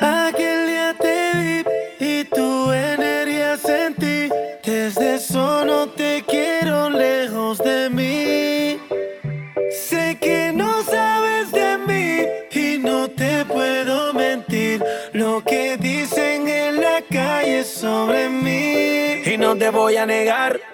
Aquel día te vi y tu energía sentí. Desde eso no te quiero lejos de mí. Sé que no sabes de mí y no te puedo mentir. Lo que dicen en la calle sobre mí. Y no te voy a negar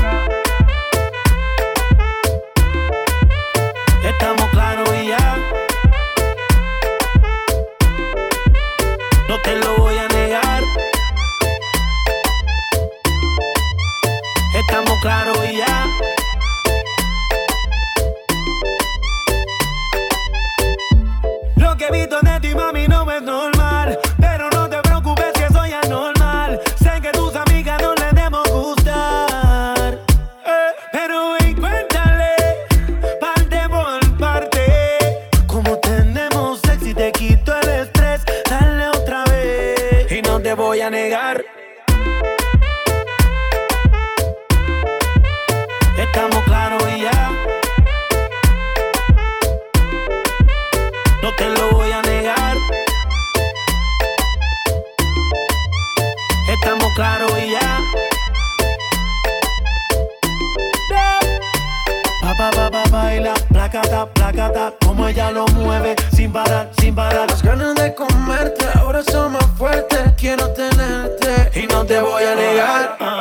como ella lo mueve, sin parar, sin parar. Las ganas de comerte ahora son más fuertes, quiero tenerte y no te voy a negar.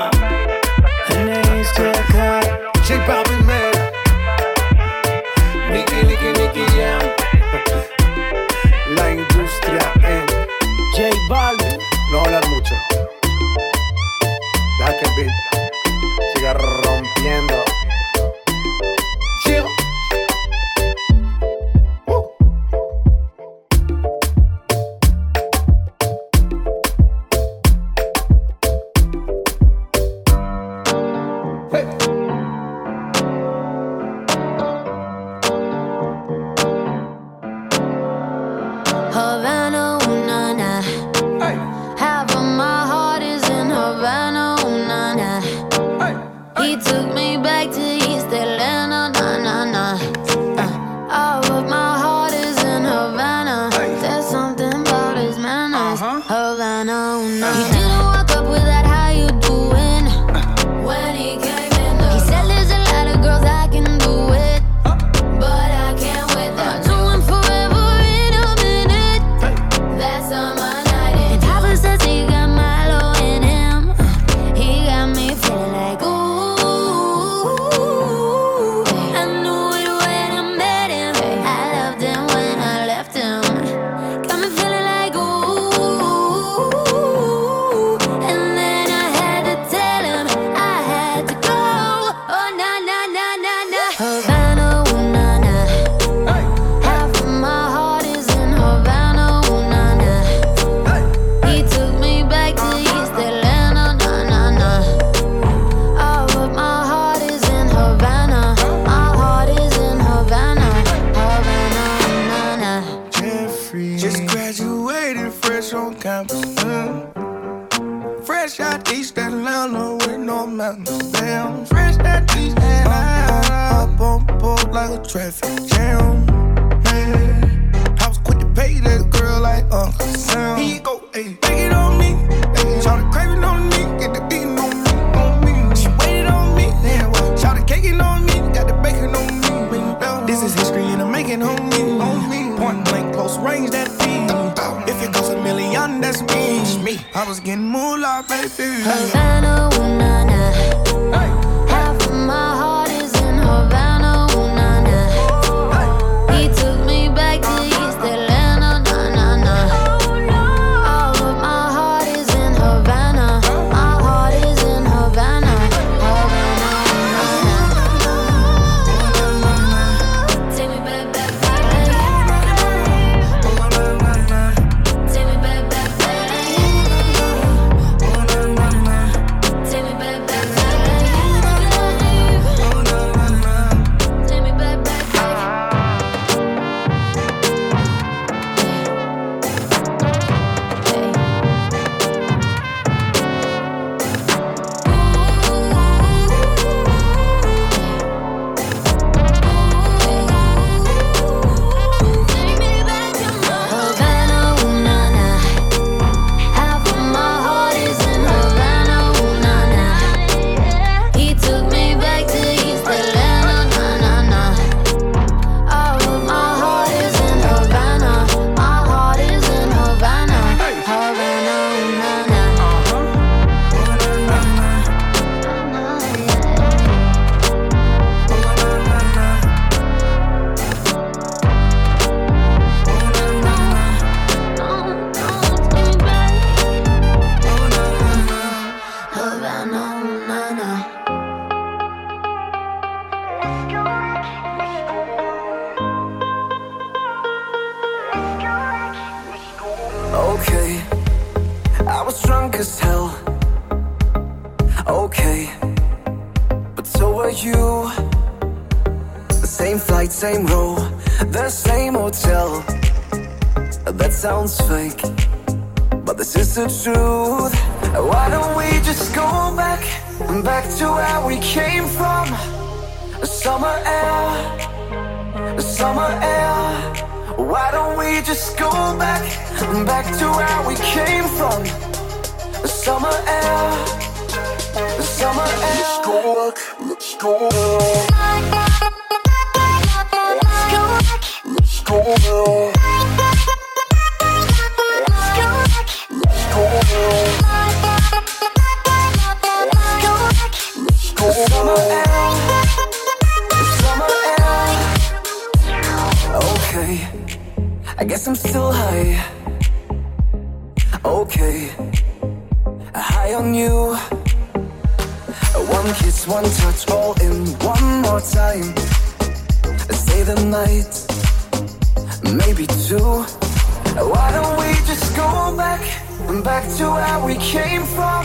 Back to where we came from?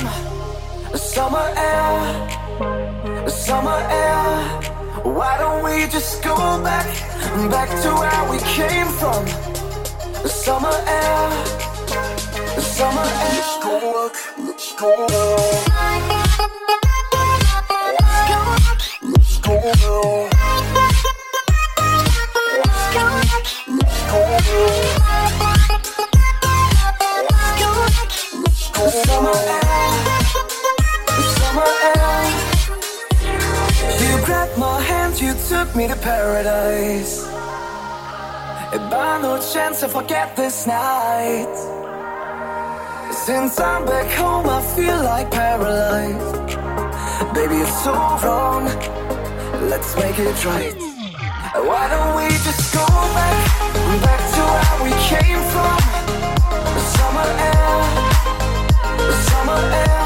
Summer air, summer air. Why don't we just go back, back to where we came from? Summer air, summer air. Let's go back, let's go back. Let's go back. Me to paradise. And by no chance to forget this night. Since I'm back home, I feel like paralyzed. Baby, it's so wrong. Let's make it right. Why don't we just go back, back to where we came from? forever.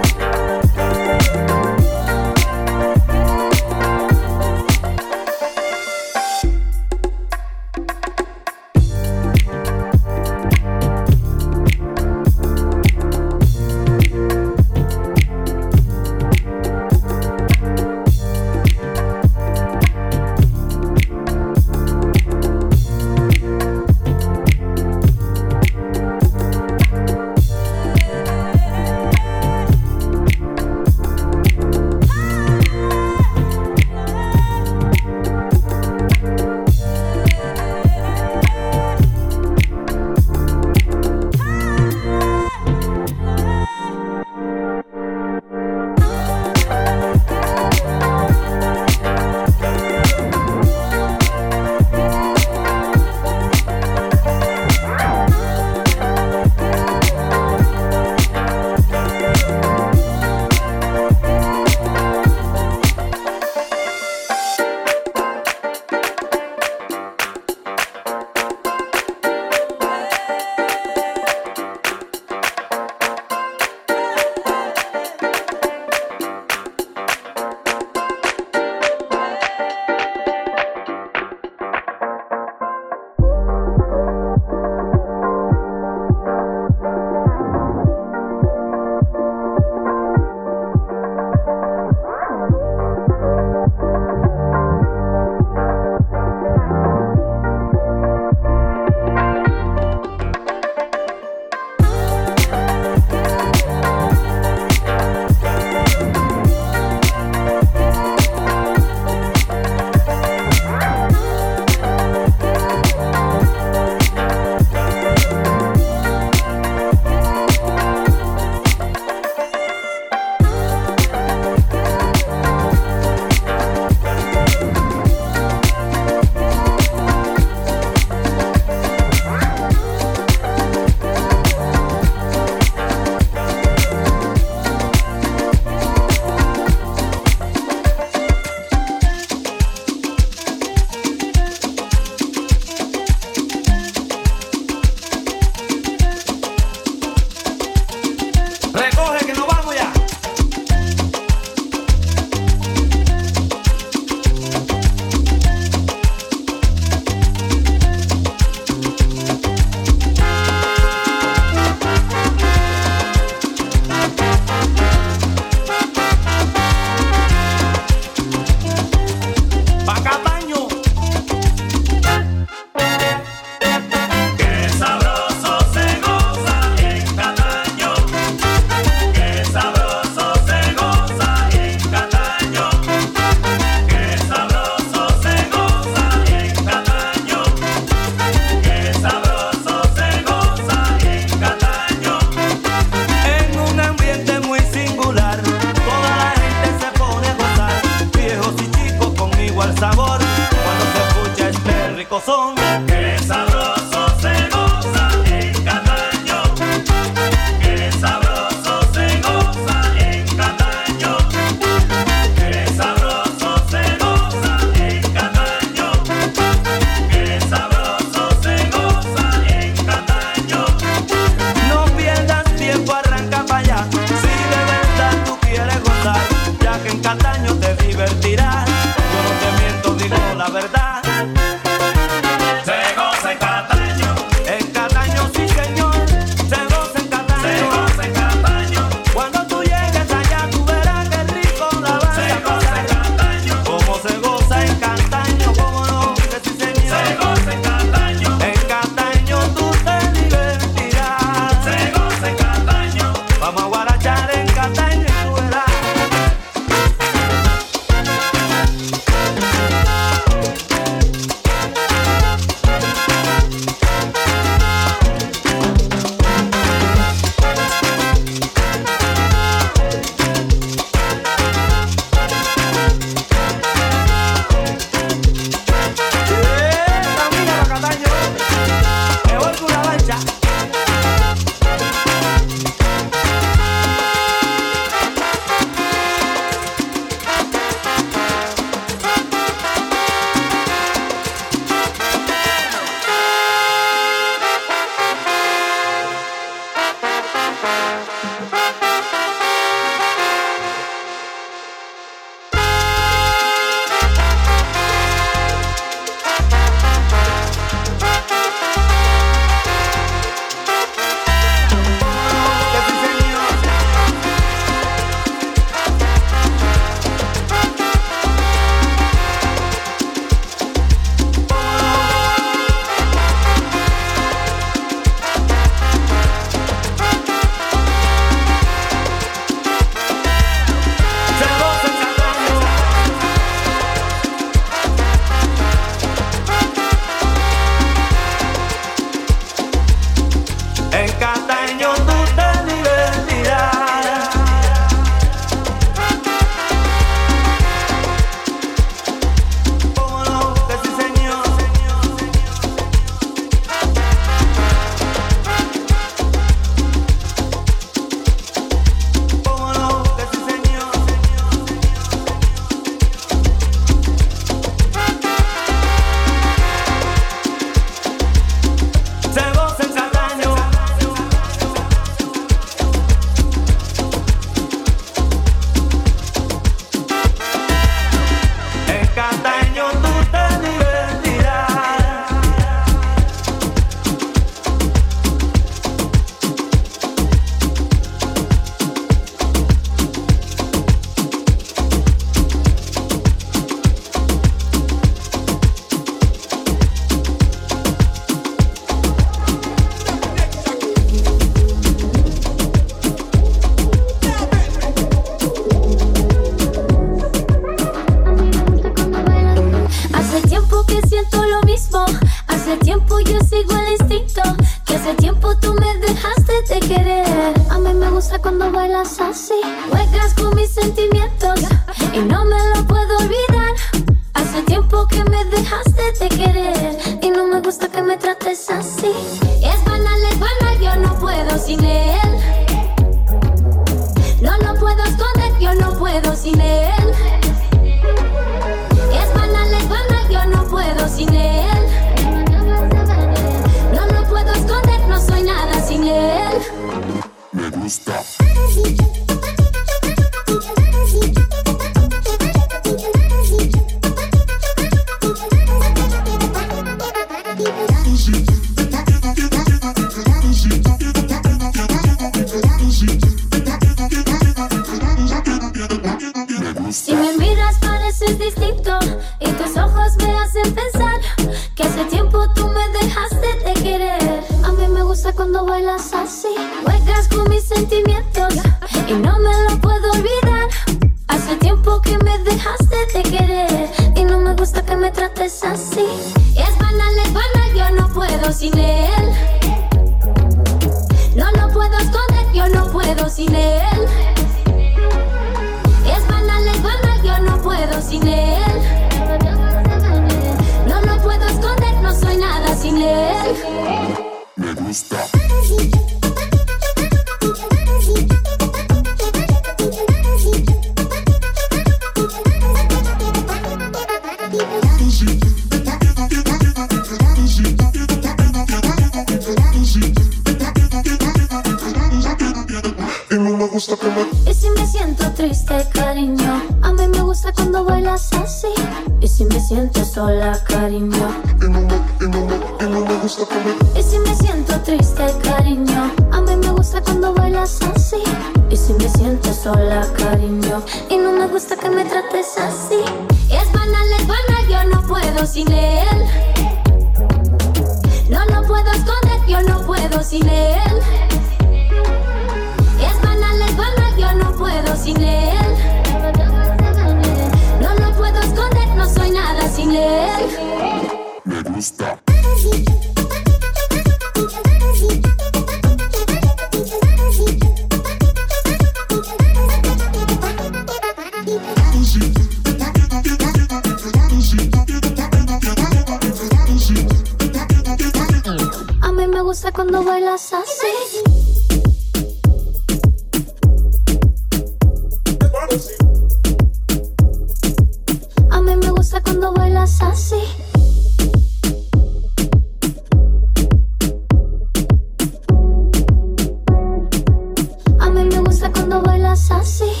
I see.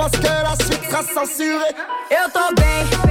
Parce que la suite sera censurée. Eu tô bem.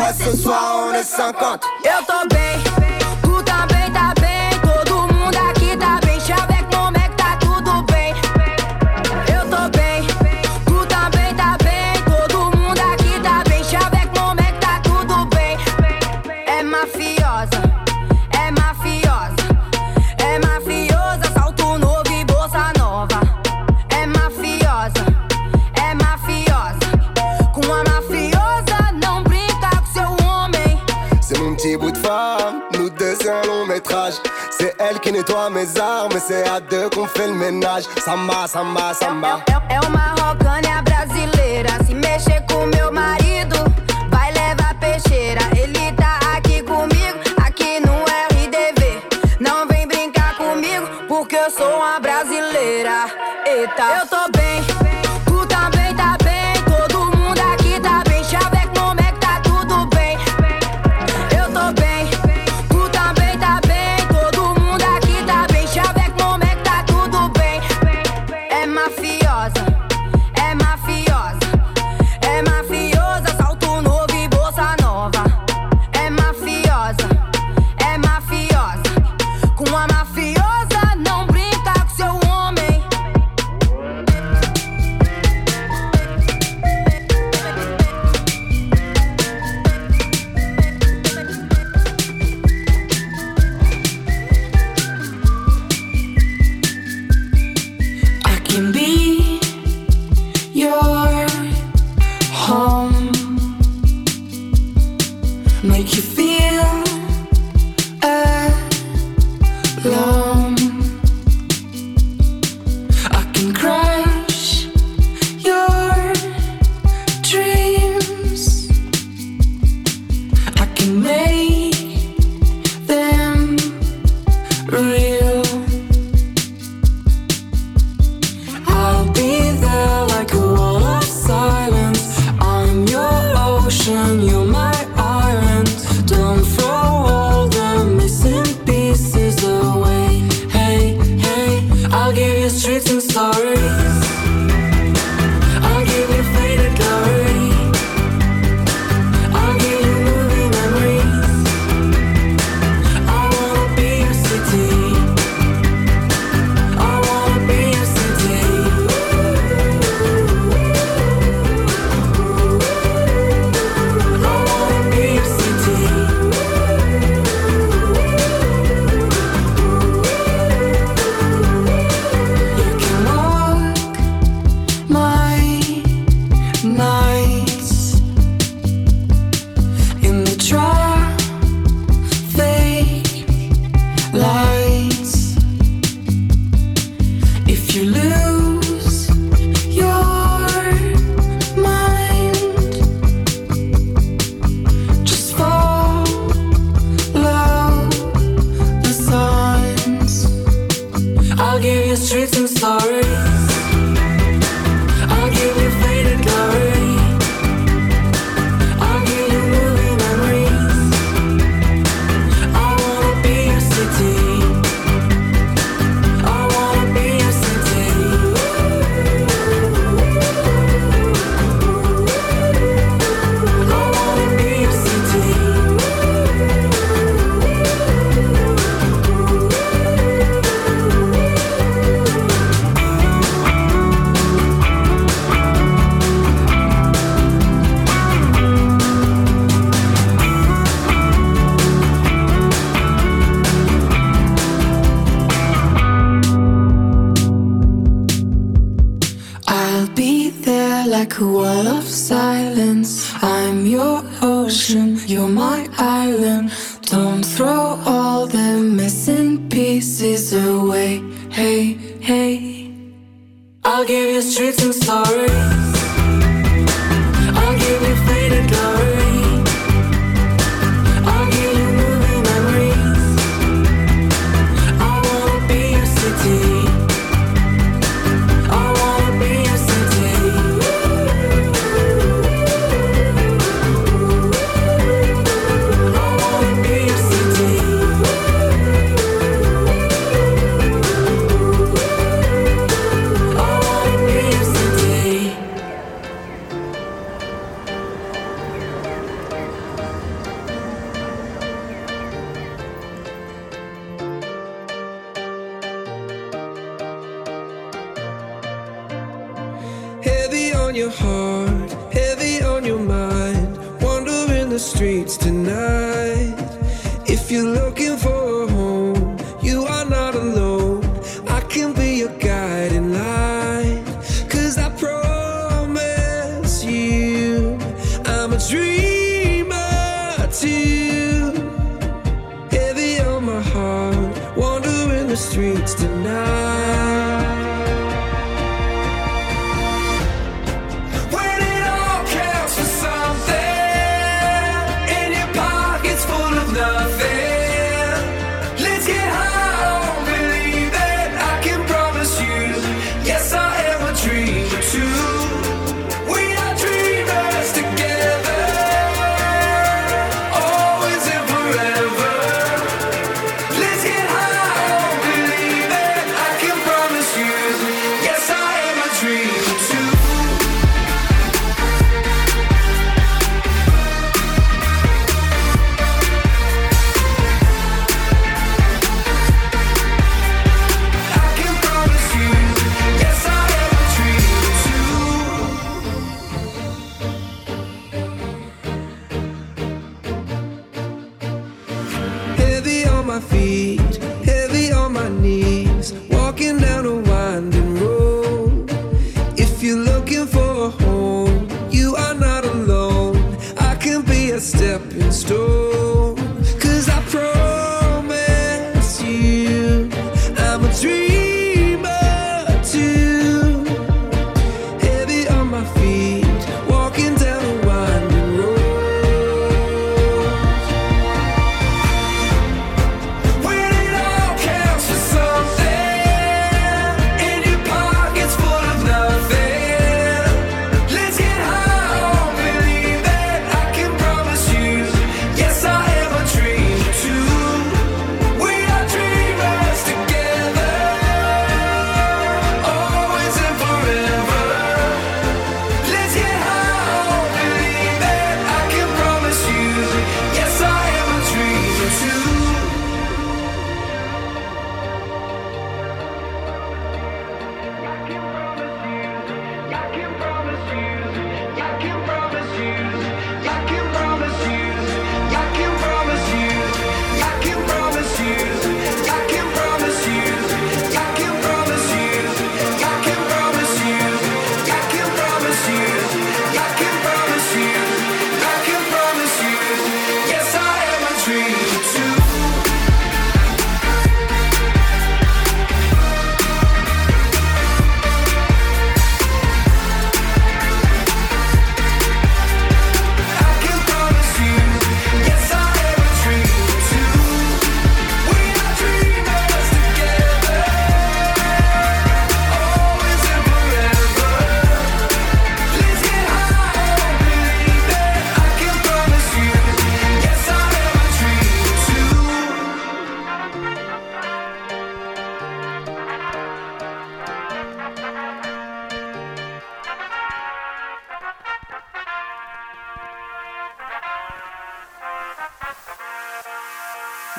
Ouais, ce soir on est 50. c'est a deux qu'on fait. Samba, samba, samba. É, é, é uma rocânia brasileira. Se mexer com meu marido, vai levar peixeira. Ele tá aqui comigo, aqui no RDV. Não vem brincar comigo, porque eu sou uma brasileira. Eita, eu tô bem.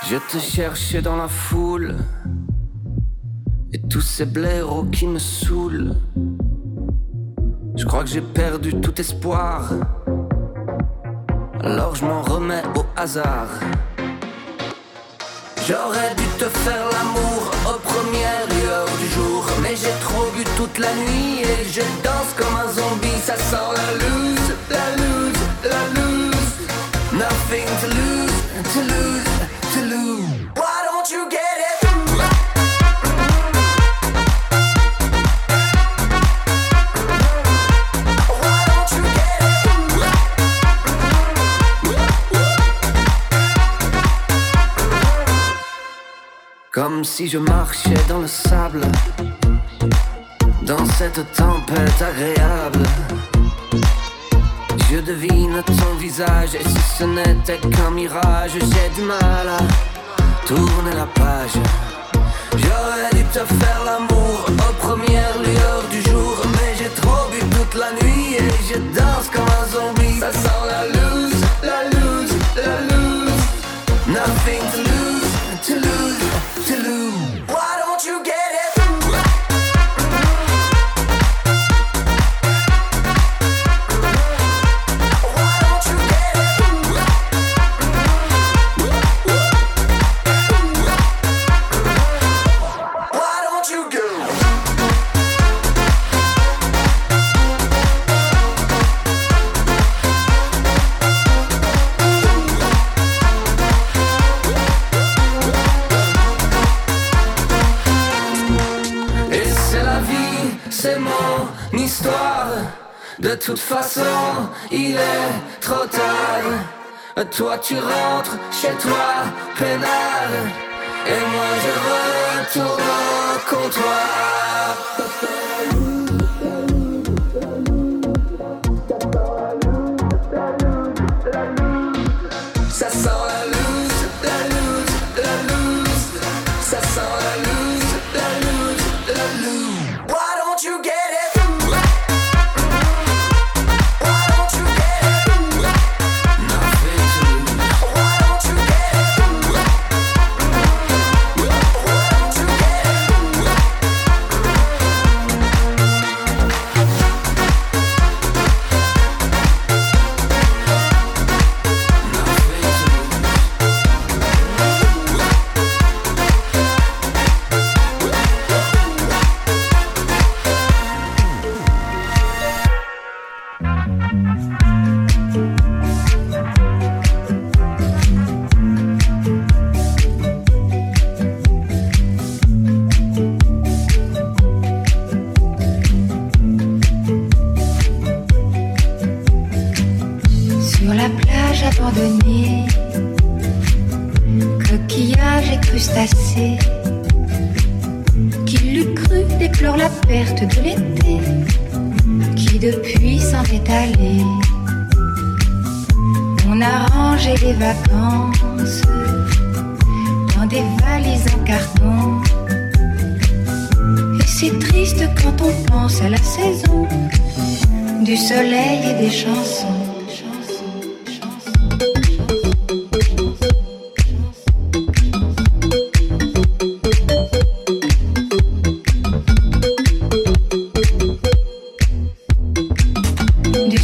Je te cherchais dans la foule et tous ces blaireaux qui me saoulent. Je crois que j'ai perdu tout espoir. Alors je m'en remets au hasard. J'aurais dû te faire l'amour aux premières lueurs du jour. Mais j'ai trop bu toute la nuit et je danse comme un zombie. Ça sort la loose, la loose, la loose. Nothing to lose, to lose. Si je marchais dans le sable, dans cette tempête agréable. Je devine ton visage et si ce n'était qu'un mirage, j'ai du mal à tourner la page. J'aurais dû te faire l'amour aux premières lueurs du jour, mais j'ai trop bu toute la nuit et je danse comme un zombie. Ça sent la façon, il est trop tard. Toi tu rentres chez toi, pénal. Et moi je retourne au comptoir.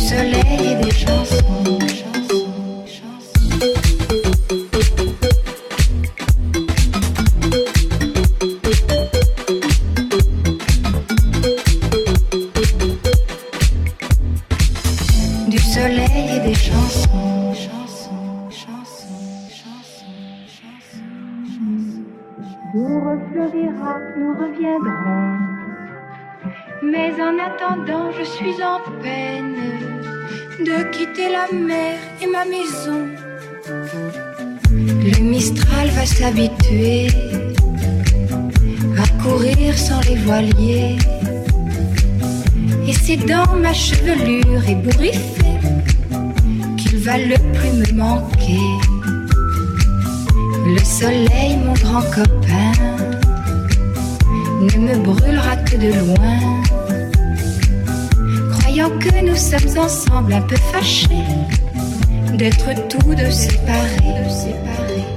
Soleil et des chansons. Du soleil et des chansons. Nous refleurira, nous reviendrons. Mais en attendant, je suis en de quitter la mer et ma maison. Le Mistral va s'habituer à courir sans les voiliers. Et c'est dans ma chevelure ébouriffée qu'il va le plus me manquer. Le soleil, mon grand copain, ne me brûlera que de loin. Que nous sommes ensemble un peu fâchés d'être tous deux séparés.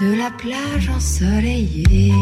de la plage ensoleillée.